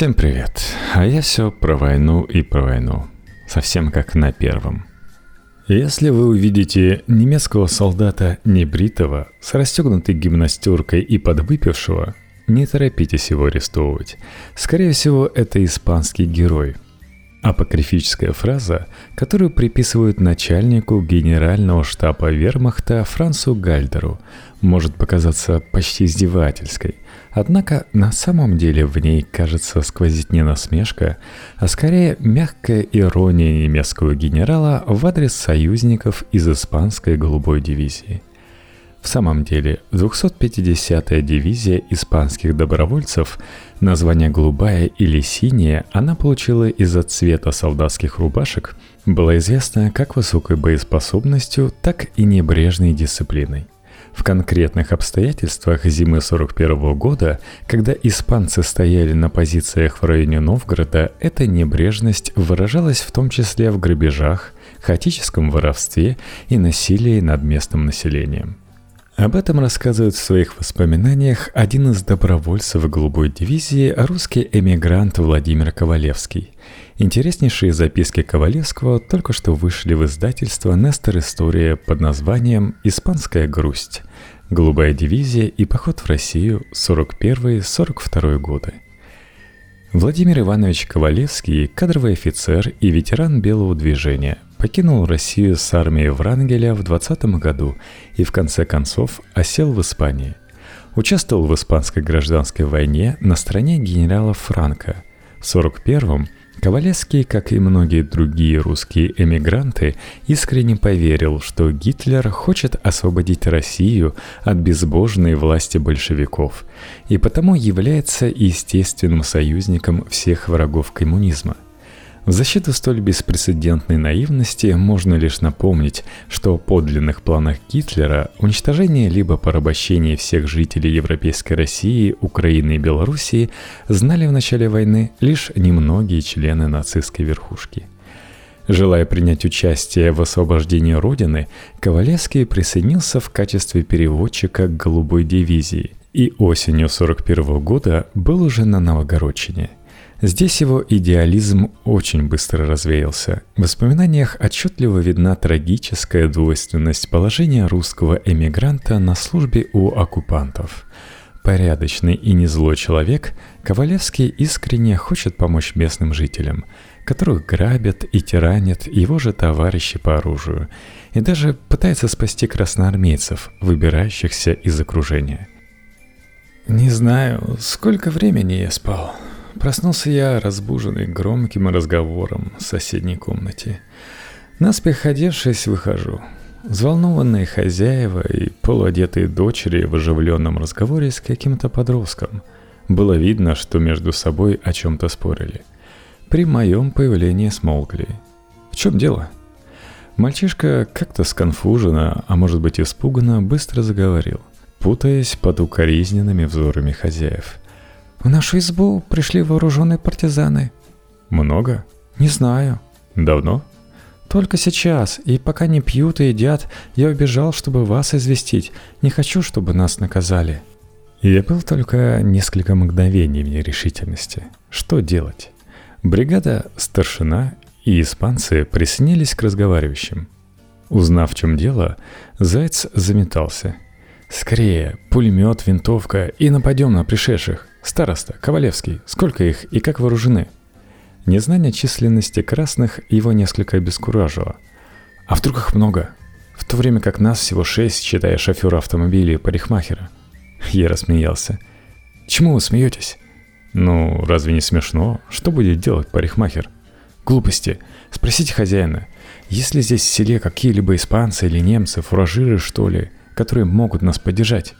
Всем привет. А я все про войну и про войну. Совсем как на первом. Если вы увидите немецкого солдата небритого, с расстегнутой гимнастеркой и подвыпившего, не торопитесь его арестовывать. Скорее всего, это испанский герой – Апокрифическая фраза, которую приписывают начальнику генерального штаба вермахта Францу Гальдеру, может показаться почти издевательской. Однако на самом деле в ней, кажется, сквозит не насмешка, а скорее мягкая ирония немецкого генерала в адрес союзников из испанской голубой дивизии – в самом деле, 250-я дивизия испанских добровольцев, название «голубая» или «синяя» она получила из-за цвета солдатских рубашек, была известна как высокой боеспособностью, так и небрежной дисциплиной. В конкретных обстоятельствах зимы 41 года, когда испанцы стояли на позициях в районе Новгорода, эта небрежность выражалась в том числе в грабежах, хаотическом воровстве и насилии над местным населением – об этом рассказывает в своих воспоминаниях один из добровольцев голубой дивизии, русский эмигрант Владимир Ковалевский. Интереснейшие записки Ковалевского только что вышли в издательство «Нестор История» под названием «Испанская грусть. Голубая дивизия и поход в Россию 41-42 годы». Владимир Иванович Ковалевский – кадровый офицер и ветеран Белого движения – покинул Россию с армией Врангеля в 20 году и в конце концов осел в Испании. Участвовал в испанской гражданской войне на стороне генерала Франка. В 41-м Ковалевский, как и многие другие русские эмигранты, искренне поверил, что Гитлер хочет освободить Россию от безбожной власти большевиков и потому является естественным союзником всех врагов коммунизма – в защиту столь беспрецедентной наивности можно лишь напомнить, что о подлинных планах Гитлера уничтожение либо порабощение всех жителей Европейской России, Украины и Белоруссии знали в начале войны лишь немногие члены нацистской верхушки. Желая принять участие в освобождении Родины, Ковалевский присоединился в качестве переводчика к «Голубой дивизии» и осенью 1941 года был уже на Новогородчине – Здесь его идеализм очень быстро развеялся. В воспоминаниях отчетливо видна трагическая двойственность положения русского эмигранта на службе у оккупантов. Порядочный и не злой человек, Ковалевский искренне хочет помочь местным жителям, которых грабят и тиранят его же товарищи по оружию, и даже пытается спасти красноармейцев, выбирающихся из окружения. «Не знаю, сколько времени я спал», Проснулся я, разбуженный громким разговором в соседней комнате. Наспех одевшись, выхожу. Взволнованные хозяева и полуодетые дочери в оживленном разговоре с каким-то подростком. Было видно, что между собой о чем-то спорили. При моем появлении смолкли. В чем дело? Мальчишка как-то сконфуженно, а может быть испуганно, быстро заговорил, путаясь под укоризненными взорами хозяев – в нашу избу пришли вооруженные партизаны. Много? Не знаю. Давно? Только сейчас, и пока не пьют и едят, я убежал, чтобы вас известить. Не хочу, чтобы нас наказали. Я был только несколько мгновений в нерешительности. Что делать? Бригада, старшина и испанцы присоединились к разговаривающим. Узнав, в чем дело, Заяц заметался. «Скорее, пулемет, винтовка и нападем на пришедших. Староста, Ковалевский, сколько их и как вооружены? Незнание численности красных его несколько обескуражило. А вдруг их много? В то время как нас всего шесть, считая шофера автомобиля и парикмахера. Я рассмеялся. Чему вы смеетесь? Ну, разве не смешно? Что будет делать парикмахер? Глупости. Спросите хозяина. Есть ли здесь в селе какие-либо испанцы или немцы, фуражиры, что ли, которые могут нас поддержать?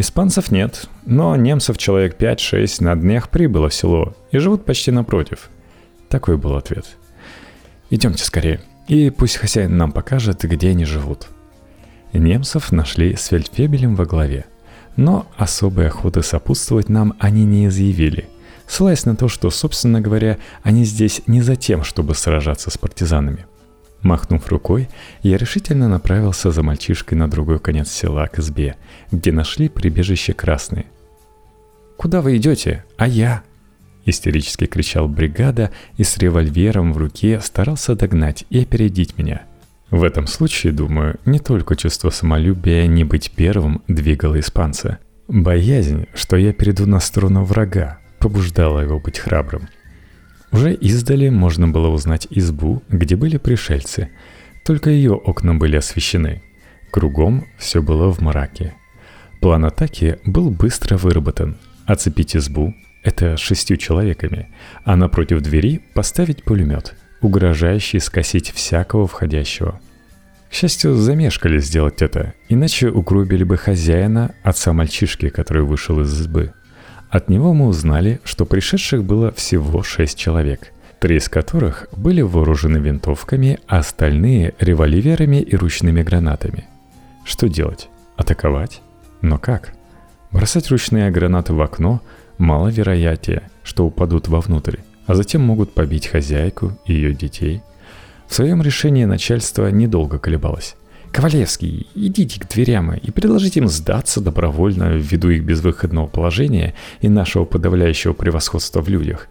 Испанцев нет, но немцев человек 5-6 на днях прибыло в село и живут почти напротив. Такой был ответ. Идемте скорее, и пусть хозяин нам покажет, где они живут. Немцев нашли с фельдфебелем во главе. Но особой охоты сопутствовать нам они не изъявили, ссылаясь на то, что, собственно говоря, они здесь не за тем, чтобы сражаться с партизанами – Махнув рукой, я решительно направился за мальчишкой на другой конец села к избе, где нашли прибежище красные. «Куда вы идете? А я?» истерически кричал бригада и с револьвером в руке старался догнать и опередить меня. В этом случае, думаю, не только чувство самолюбия не быть первым двигало испанца. Боязнь, что я перейду на сторону врага, побуждала его быть храбрым. Уже издали можно было узнать избу, где были пришельцы. Только ее окна были освещены. Кругом все было в мраке. План атаки был быстро выработан. Оцепить избу, это шестью человеками, а напротив двери поставить пулемет, угрожающий скосить всякого входящего. К счастью, замешкали сделать это, иначе угробили бы хозяина, отца мальчишки, который вышел из избы. От него мы узнали, что пришедших было всего шесть человек, три из которых были вооружены винтовками, а остальные — револьверами и ручными гранатами. Что делать? Атаковать? Но как? Бросать ручные гранаты в окно маловероятнее, что упадут вовнутрь, а затем могут побить хозяйку и ее детей. В своем решении начальство недолго колебалось. «Ковалевский, идите к дверям и предложите им сдаться добровольно ввиду их безвыходного положения и нашего подавляющего превосходства в людях.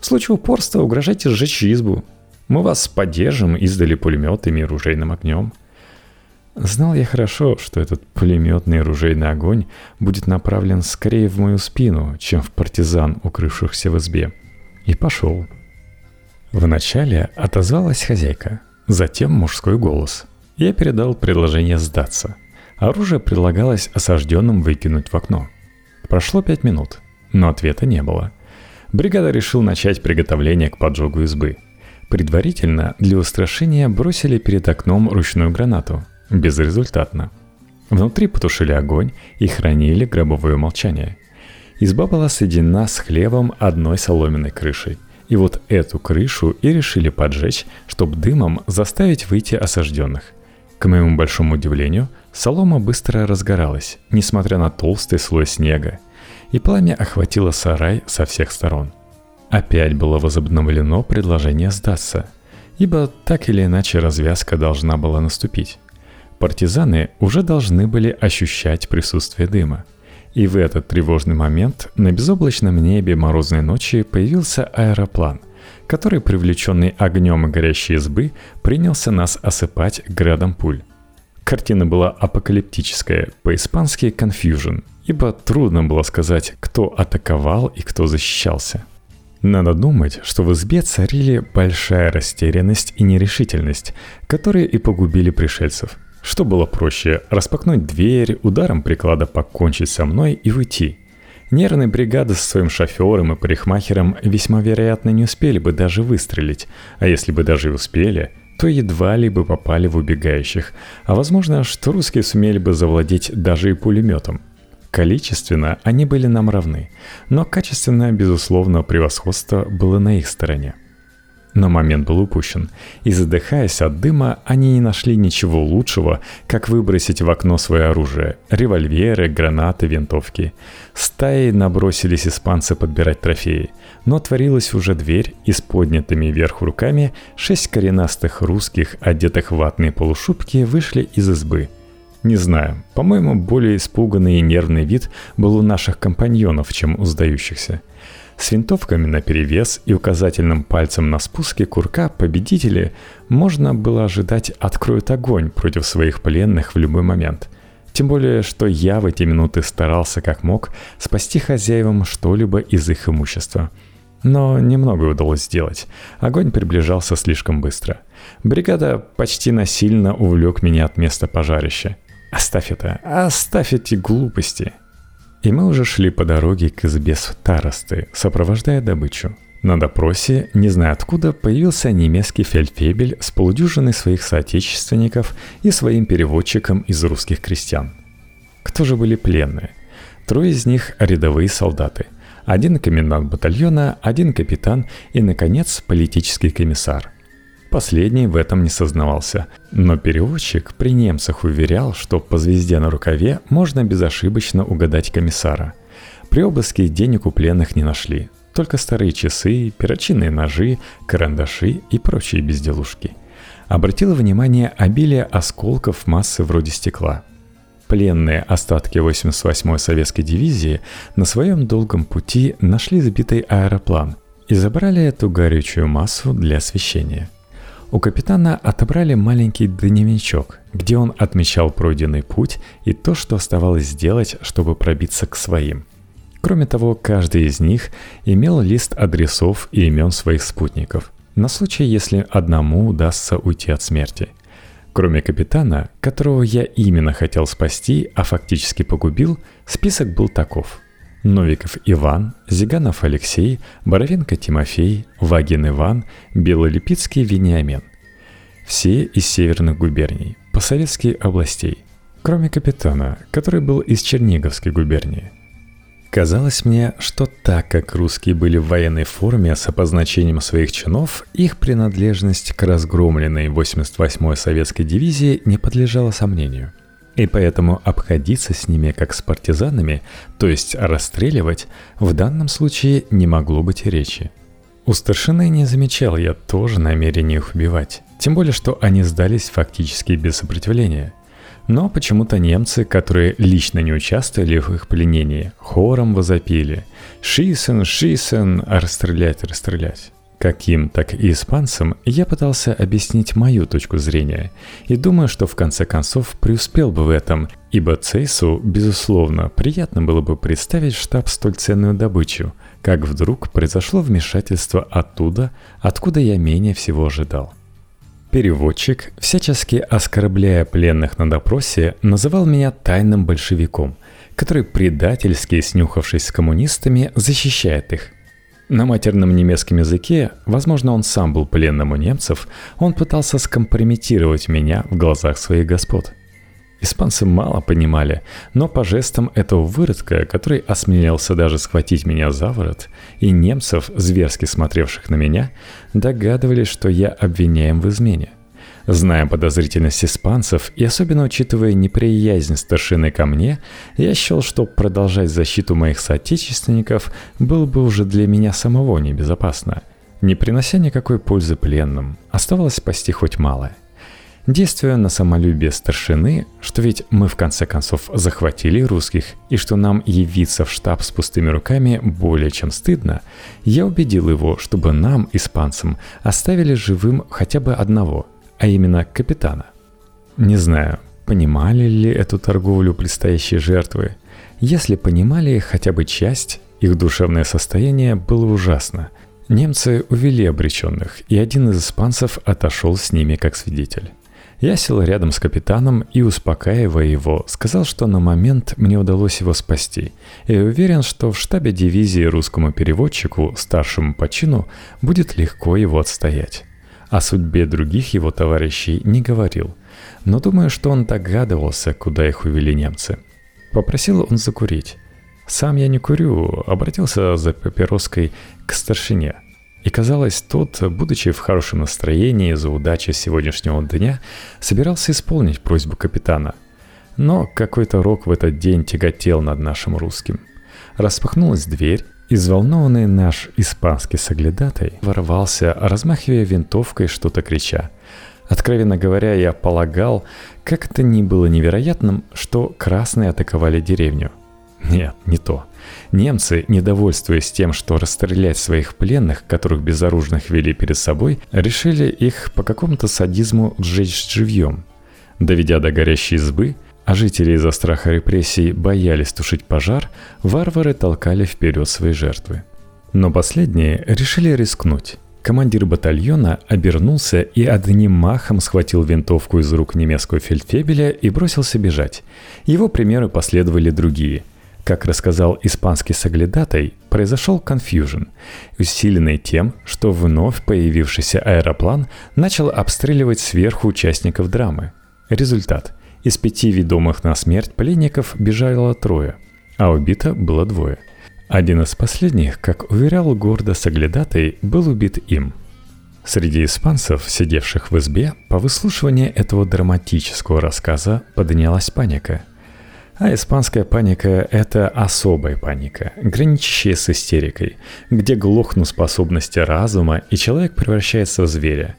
В случае упорства угрожайте сжечь избу. Мы вас поддержим издали пулеметами и ружейным огнем». Знал я хорошо, что этот пулеметный ружейный огонь будет направлен скорее в мою спину, чем в партизан, укрывшихся в избе. И пошел. Вначале отозвалась хозяйка, затем мужской голос. Я передал предложение сдаться. Оружие предлагалось осажденным выкинуть в окно. Прошло пять минут, но ответа не было. Бригада решил начать приготовление к поджогу избы. Предварительно для устрашения бросили перед окном ручную гранату, Безрезультатно. Внутри потушили огонь и хранили гробовое молчание. Изба была соединена с хлебом одной соломенной крышей. И вот эту крышу и решили поджечь, чтобы дымом заставить выйти осажденных. К моему большому удивлению, солома быстро разгоралась, несмотря на толстый слой снега, и пламя охватило сарай со всех сторон. Опять было возобновлено предложение сдаться, ибо так или иначе развязка должна была наступить. Партизаны уже должны были ощущать присутствие дыма. И в этот тревожный момент на безоблачном небе морозной ночи появился аэроплан, который, привлеченный огнем и горящей избы, принялся нас осыпать градом пуль. Картина была апокалиптическая, по-испански «confusion», ибо трудно было сказать, кто атаковал и кто защищался. Надо думать, что в избе царили большая растерянность и нерешительность, которые и погубили пришельцев – что было проще, распакнуть дверь, ударом приклада покончить со мной и уйти? Нервные бригады со своим шофером и парикмахером весьма вероятно не успели бы даже выстрелить, а если бы даже и успели, то едва ли бы попали в убегающих, а возможно, что русские сумели бы завладеть даже и пулеметом. Количественно они были нам равны, но качественное, безусловно, превосходство было на их стороне. Но момент был упущен, и задыхаясь от дыма, они не нашли ничего лучшего, как выбросить в окно свое оружие – револьверы, гранаты, винтовки. Стаи набросились испанцы подбирать трофеи, но отворилась уже дверь, и с поднятыми вверх руками шесть коренастых русских, одетых в ватные полушубки, вышли из избы – не знаю, по-моему, более испуганный и нервный вид был у наших компаньонов, чем у сдающихся. С винтовками на перевес и указательным пальцем на спуске курка победители можно было ожидать откроют огонь против своих пленных в любой момент. Тем более, что я в эти минуты старался как мог спасти хозяевам что-либо из их имущества. Но немного удалось сделать. Огонь приближался слишком быстро. Бригада почти насильно увлек меня от места пожарища. Оставь это, оставь эти глупости. И мы уже шли по дороге к избе старосты, сопровождая добычу. На допросе, не зная откуда, появился немецкий фельдфебель с полудюжиной своих соотечественников и своим переводчиком из русских крестьян. Кто же были пленные? Трое из них – рядовые солдаты. Один комендант батальона, один капитан и, наконец, политический комиссар – Последний в этом не сознавался, но переводчик при немцах уверял, что по звезде на рукаве можно безошибочно угадать комиссара. При обыске денег у пленных не нашли, только старые часы, перочинные ножи, карандаши и прочие безделушки. Обратило внимание обилие осколков массы вроде стекла. пленные остатки 88-й советской дивизии на своем долгом пути нашли сбитый аэроплан и забрали эту горючую массу для освещения. У капитана отобрали маленький дневничок, где он отмечал пройденный путь и то, что оставалось сделать, чтобы пробиться к своим. Кроме того, каждый из них имел лист адресов и имен своих спутников, на случай, если одному удастся уйти от смерти. Кроме капитана, которого я именно хотел спасти, а фактически погубил, список был таков. Новиков Иван, Зиганов Алексей, Боровенко Тимофей, Вагин Иван, Белолипицкий Вениамин. Все из северных губерний, посоветских областей, кроме капитана, который был из Черниговской губернии – Казалось мне, что так как русские были в военной форме с обозначением своих чинов, их принадлежность к разгромленной 88-й советской дивизии не подлежала сомнению. И поэтому обходиться с ними как с партизанами, то есть расстреливать, в данном случае не могло быть речи. У старшины не замечал я тоже намерения их убивать, тем более что они сдались фактически без сопротивления – но почему-то немцы, которые лично не участвовали в их пленении, хором возопили «Шисен, шисен, а расстрелять, расстрелять». Каким, так и испанцам я пытался объяснить мою точку зрения, и думаю, что в конце концов преуспел бы в этом, ибо Цейсу, безусловно, приятно было бы представить штаб столь ценную добычу, как вдруг произошло вмешательство оттуда, откуда я менее всего ожидал. Переводчик, всячески оскорбляя пленных на допросе, называл меня тайным большевиком, который предательски, снюхавшись с коммунистами, защищает их. На матерном немецком языке, возможно, он сам был пленным у немцев, он пытался скомпрометировать меня в глазах своих господ – Испанцы мало понимали, но по жестам этого выродка, который осмелился даже схватить меня за ворот, и немцев, зверски смотревших на меня, догадывались, что я обвиняем в измене. Зная подозрительность испанцев и особенно учитывая неприязнь старшины ко мне, я счел, что продолжать защиту моих соотечественников было бы уже для меня самого небезопасно. Не принося никакой пользы пленным, оставалось спасти хоть малое. Действуя на самолюбие старшины, что ведь мы в конце концов захватили русских, и что нам явиться в штаб с пустыми руками более чем стыдно, я убедил его, чтобы нам, испанцам, оставили живым хотя бы одного, а именно капитана. Не знаю, понимали ли эту торговлю предстоящие жертвы. Если понимали хотя бы часть, их душевное состояние было ужасно. Немцы увели обреченных, и один из испанцев отошел с ними как свидетель. Я сел рядом с капитаном и, успокаивая его, сказал, что на момент мне удалось его спасти, и уверен, что в штабе дивизии русскому переводчику, старшему по чину, будет легко его отстоять. О судьбе других его товарищей не говорил, но думаю, что он догадывался, куда их увели немцы. Попросил он закурить. Сам я не курю, обратился за папироской к старшине – и казалось, тот, будучи в хорошем настроении за удачу сегодняшнего дня, собирался исполнить просьбу капитана. Но какой-то рок в этот день тяготел над нашим русским. Распахнулась дверь, и взволнованный наш испанский соглядатай ворвался, размахивая винтовкой, что-то крича. Откровенно говоря, я полагал, как это ни было невероятным, что красные атаковали деревню. Нет, не то. Немцы, недовольствуясь тем, что расстрелять своих пленных, которых безоружных вели перед собой, решили их по какому-то садизму сжечь живьем. Доведя до горящей избы, а жители из-за страха репрессий боялись тушить пожар, варвары толкали вперед свои жертвы. Но последние решили рискнуть. Командир батальона обернулся и одним махом схватил винтовку из рук немецкого фельдфебеля и бросился бежать. Его примеру последовали другие – как рассказал испанский соглядатай, произошел конфьюжн, усиленный тем, что вновь появившийся аэроплан начал обстреливать сверху участников драмы. Результат. Из пяти ведомых на смерть пленников бежало трое, а убито было двое. Один из последних, как уверял гордо соглядатай, был убит им. Среди испанцев, сидевших в избе, по выслушиванию этого драматического рассказа поднялась паника – а испанская паника – это особая паника, граничащая с истерикой, где глохнут способности разума, и человек превращается в зверя.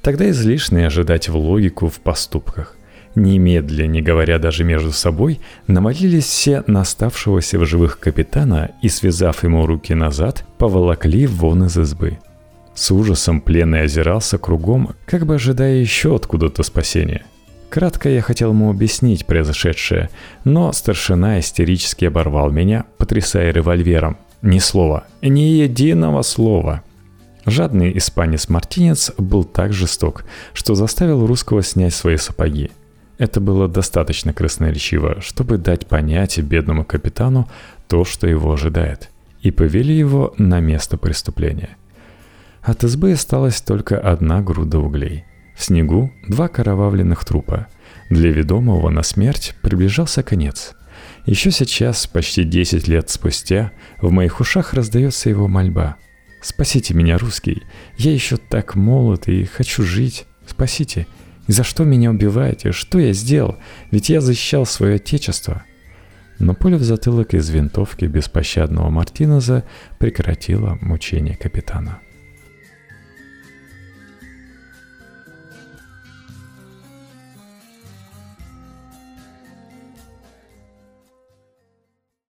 Тогда излишне ожидать в логику в поступках. Немедля, не говоря даже между собой, намолились все на оставшегося в живых капитана и, связав ему руки назад, поволокли вон из избы. С ужасом пленный озирался кругом, как бы ожидая еще откуда-то спасения. Кратко я хотел ему объяснить произошедшее, но старшина истерически оборвал меня, потрясая револьвером. Ни слова, ни единого слова. Жадный испанец-мартинец был так жесток, что заставил русского снять свои сапоги – это было достаточно красноречиво, чтобы дать понять бедному капитану то, что его ожидает, и повели его на место преступления. От избы осталась только одна груда углей. В снегу два карававленных трупа. Для ведомого на смерть приближался конец. Еще сейчас, почти 10 лет спустя, в моих ушах раздается его мольба. «Спасите меня, русский! Я еще так молод и хочу жить! Спасите!» И за что меня убиваете? Что я сделал? Ведь я защищал свое отечество. Но пуля в затылок из винтовки беспощадного Мартинеза прекратила мучение капитана.